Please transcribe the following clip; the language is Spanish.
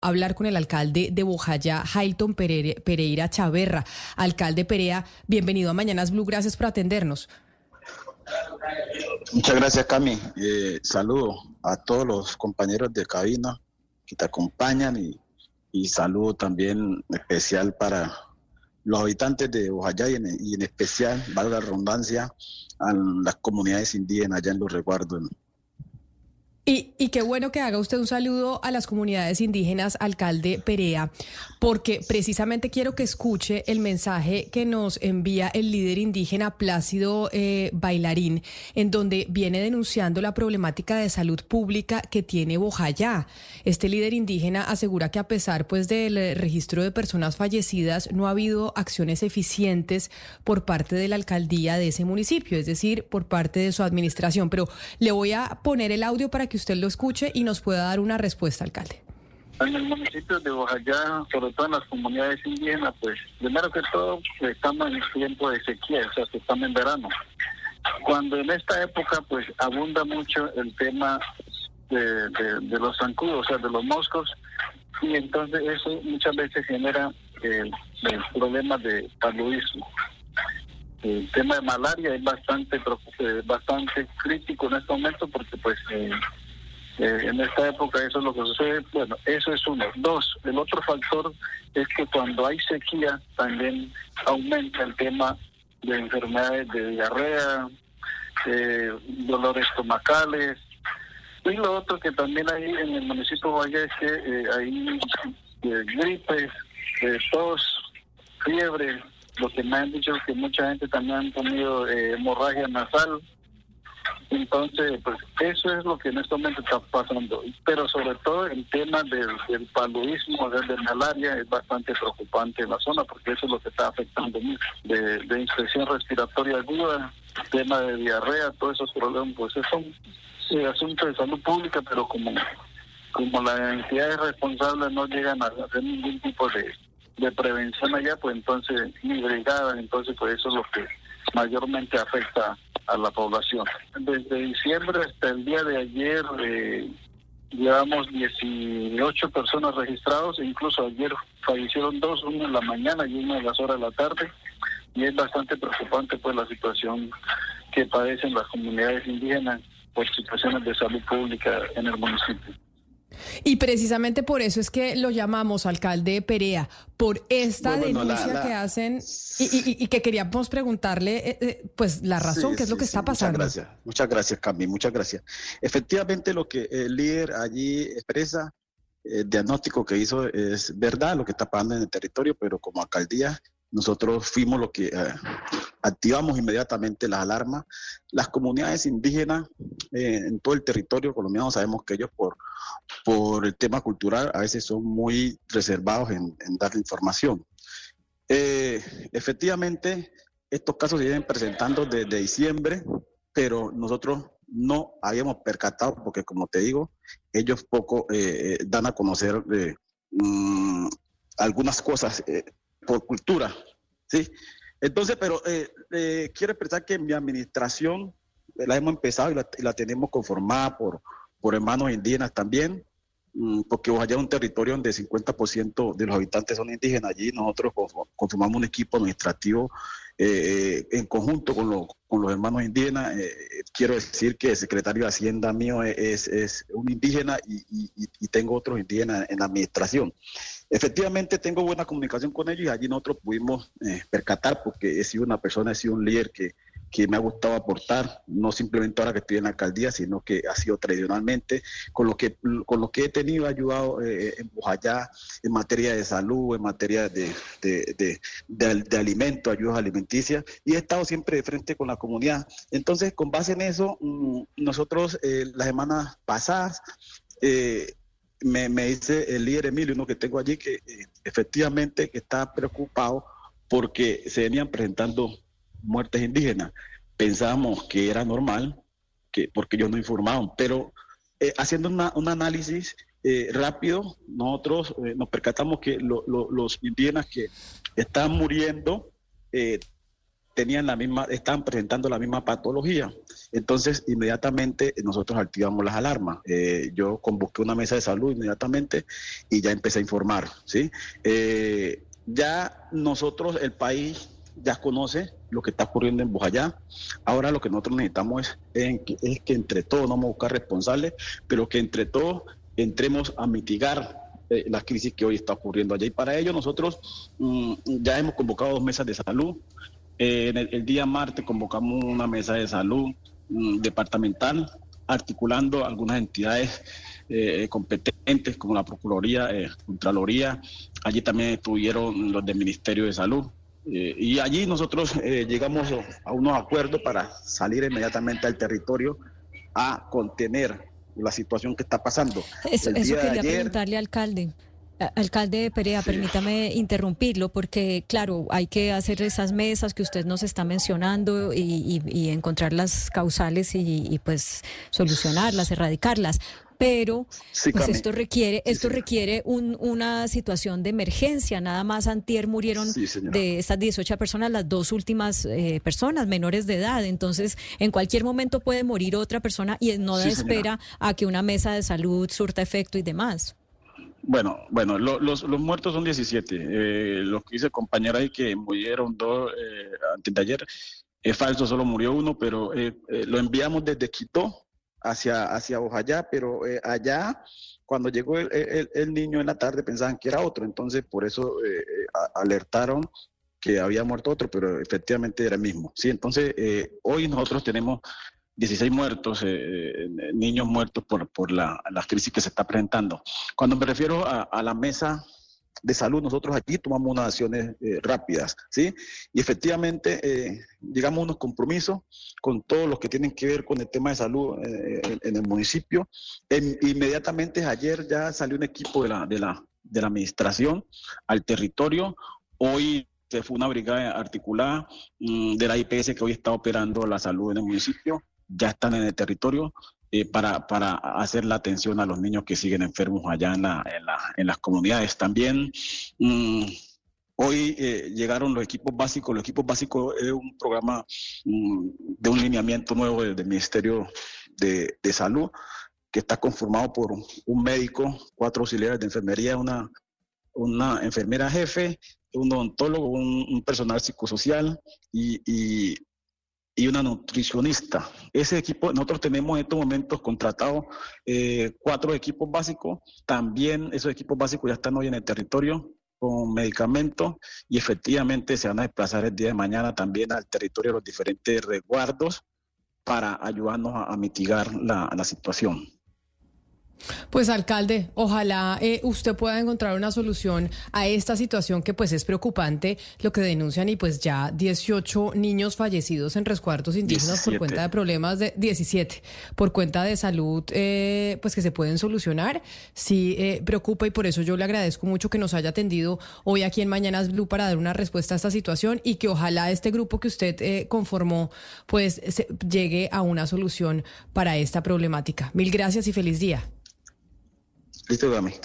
hablar con el alcalde de Bojayá, Hayton Pereira Chaverra. Alcalde Perea, bienvenido a Mañanas Blue, gracias por atendernos. Muchas gracias, Cami. Eh, saludo a todos los compañeros de cabina que te acompañan y, y saludo también especial para los habitantes de Bojayá y en, especial, valga la redundancia, a las comunidades indígenas allá en los resguardos y, qué bueno que haga usted un saludo a las comunidades indígenas, alcalde Perea, porque precisamente quiero que escuche el mensaje que nos envía el líder indígena Plácido eh, Bailarín, en donde viene denunciando la problemática de salud pública que tiene Bojayá. Este líder indígena asegura que a pesar pues del registro de personas fallecidas, no ha habido acciones eficientes por parte de la alcaldía de ese municipio, es decir, por parte de su administración. Pero le voy a poner el audio para que usted lo escuche y nos pueda dar una respuesta, alcalde. En el municipio de Oaxaca, sobre todo en las comunidades indígenas, pues primero que todo estamos en tiempo de sequía, o sea, estamos en verano. Cuando en esta época pues abunda mucho el tema de, los zancudos, o sea, de los moscos, y entonces eso muchas veces genera eh, problemas de paludismo. El tema de malaria es bastante eh, bastante crítico en este momento porque pues eh, eh, en esta época eso es lo que sucede. Bueno, eso es uno. Dos, el otro factor es que cuando hay sequía también aumenta el tema de enfermedades de diarrea, eh, dolores estomacales. Y lo otro que también hay en el municipio de Valle es que eh, hay gripes, tos, fiebre. Lo que me han dicho es que mucha gente también ha tenido hemorragia nasal. Entonces, pues eso es lo que en este momento está pasando. Pero sobre todo el tema del, del paludismo, de, malaria, es bastante preocupante en la zona porque eso es lo que está afectando mucho. De, de infección respiratoria aguda, tema de diarrea, todos esos problemas, pues son eh, asuntos de salud pública, pero como, como las entidades responsables no llegan a hacer ningún tipo de, de prevención allá, pues entonces, ni brigadas, entonces pues eso es lo que mayormente afecta a la población. Desde diciembre hasta el día de ayer eh, llevamos 18 personas registradas, e incluso ayer fallecieron dos, uno en la mañana y uno en las horas de la tarde, y es bastante preocupante pues la situación que padecen las comunidades indígenas por situaciones de salud pública en el municipio. Y precisamente por eso es que lo llamamos alcalde Perea, por esta denuncia que hacen y, que queríamos preguntarle, eh, eh, pues, la razón, qué es lo que está pasando. Muchas gracias, muchas gracias, Cami, muchas gracias. Efectivamente, lo que el líder allí expresa, el diagnóstico que hizo es verdad, lo que está pasando en el territorio, pero como alcaldía nosotros fuimos los que eh, activamos inmediatamente las alarmas. Las comunidades indígenas en todo el territorio colombiano sabemos que ellos por por el tema cultural a veces son muy reservados en, dar información. Eh, efectivamente, estos casos se vienen presentando desde diciembre, pero nosotros no habíamos percatado, porque como te digo, ellos poco eh, eh, dan a conocer mm, algunas cosas por cultura, ¿sí? Entonces, pero quiero expresar que mi administración la hemos empezado y la, y la tenemos conformada por, por hermanos indígenas también, mm, porque Oaxaca es un territorio donde el 50% de los habitantes son indígenas. Allí nosotros conformamos un equipo administrativo eh, en conjunto con, los hermanos indígenas. Eh, quiero decir que el secretario de Hacienda mío es, un indígena y, tengo otros indígenas en la administración. Efectivamente tengo buena comunicación con ellos y allí nosotros pudimos eh, percatar porque he sido una persona, he sido un líder que que me ha gustado aportar, no simplemente ahora que estoy en la alcaldía, sino que ha sido tradicionalmente, con lo que, con lo que he tenido ayudado eh, en Bojayá en materia de salud, en materia de, de, de, alimentos, ayudas alimenticias, y he estado siempre de frente con la comunidad. Entonces, con base en eso, mm, nosotros eh, las semanas pasadas, eh, me, me, dice el líder Emilio, uno que tengo allí, que efectivamente que está preocupado porque se venían presentando muertes indígenas. Pensábamos que era normal, que, porque ellos no informaban, pero eh, haciendo un análisis eh, rápido, nosotros eh, nos percatamos que los indígenas que están muriendo tenían la misma, estaban presentando la misma patología. Entonces, inmediatamente nosotros activamos las alarmas. Eh, yo convoqué una mesa de salud inmediatamente y ya empecé a informar, ¿sí? Eh, ya nosotros, el país ya conoce lo que está ocurriendo en Bojayá. Ahora lo que nosotros necesitamos es, que entre todos, no vamos a buscar responsables, pero que entre todos entremos a mitigar eh, la crisis que hoy está ocurriendo allá. Y para ello nosotros mm, ya hemos convocado dos mesas de salud. Eh, el, día martes convocamos una mesa de salud mm, departamental, articulando algunas entidades eh, competentes como la Procuraduría, Contraloría. Allí también estuvieron los del Ministerio de Salud. Y allí nosotros llegamos a unos acuerdos para salir inmediatamente al territorio a contener la situación que está pasando. Eso, quería preguntarle, alcalde. Alcalde de Perea, permítame interrumpirlo porque, claro, hay que hacer esas mesas que usted nos está mencionando y, encontrar las causales y, pues solucionarlas, erradicarlas pero pues esto requiere esto requiere una situación de emergencia. Nada más antier murieron de estas 18 personas las dos últimas eh, personas menores de edad. Entonces, en cualquier momento puede morir otra persona y no da espera a que una mesa de salud surta efecto y demás. Bueno, bueno, los, los muertos son 17. Eh, lo que dice compañera ahí que murieron dos eh, antes de ayer es falso, solo murió uno, pero eh, lo enviamos desde Quito hacia, hacia Ojayá, pero eh, allá, cuando llegó el, niño en la tarde, pensaban que era otro, entonces por eso eh, eh, alertaron que había muerto otro, pero efectivamente era el mismo. Sí, entonces hoy nosotros tenemos 16 muertos, niños muertos por, por la, crisis que se está presentando. Cuando me refiero a la mesa de salud, nosotros aquí tomamos unas acciones eh, rápidas, ¿sí? Y efectivamente eh, llegamos a unos compromisos con todos los que tienen que ver con el tema de salud eh, en, el municipio. inmediatamente ayer ya salió un equipo de la, de la, de la administración al territorio. Hoy se fue una brigada articulada mm, de la IPS que hoy está operando la salud en el municipio. Ya están en el territorio. Eh, para, para, hacer la atención a los niños que siguen enfermos allá en, la, en, la, en las comunidades. También mm, hoy eh, llegaron los equipos básicos. Los equipos básicos es un programa mm, de un lineamiento nuevo del, Ministerio de, de, Salud que está conformado por un médico, cuatro auxiliares de enfermería, una, una enfermera jefe, un odontólogo, un, personal psicosocial y, y y una nutricionista. Ese equipo, nosotros tenemos en estos momentos contratados eh, cuatro equipos básicos. También esos equipos básicos ya están hoy en el territorio con medicamentos y efectivamente se van a desplazar el día de mañana también al territorio de los diferentes resguardos para ayudarnos a, mitigar la situación. Pues alcalde, ojalá eh, usted pueda encontrar una solución a esta situación que pues es preocupante, lo que denuncian y pues ya 18 niños fallecidos en resguardos indígenas por cuenta de problemas de 17, por cuenta de salud, eh, pues que se pueden solucionar. Sí eh, preocupa y por eso yo le agradezco mucho que nos haya atendido hoy aquí en Mañanas Blue para dar una respuesta a esta situación y que ojalá este grupo que usted conformó pues llegue a una solución para esta problemática. Mil gracias y feliz día. Listo, Gracias.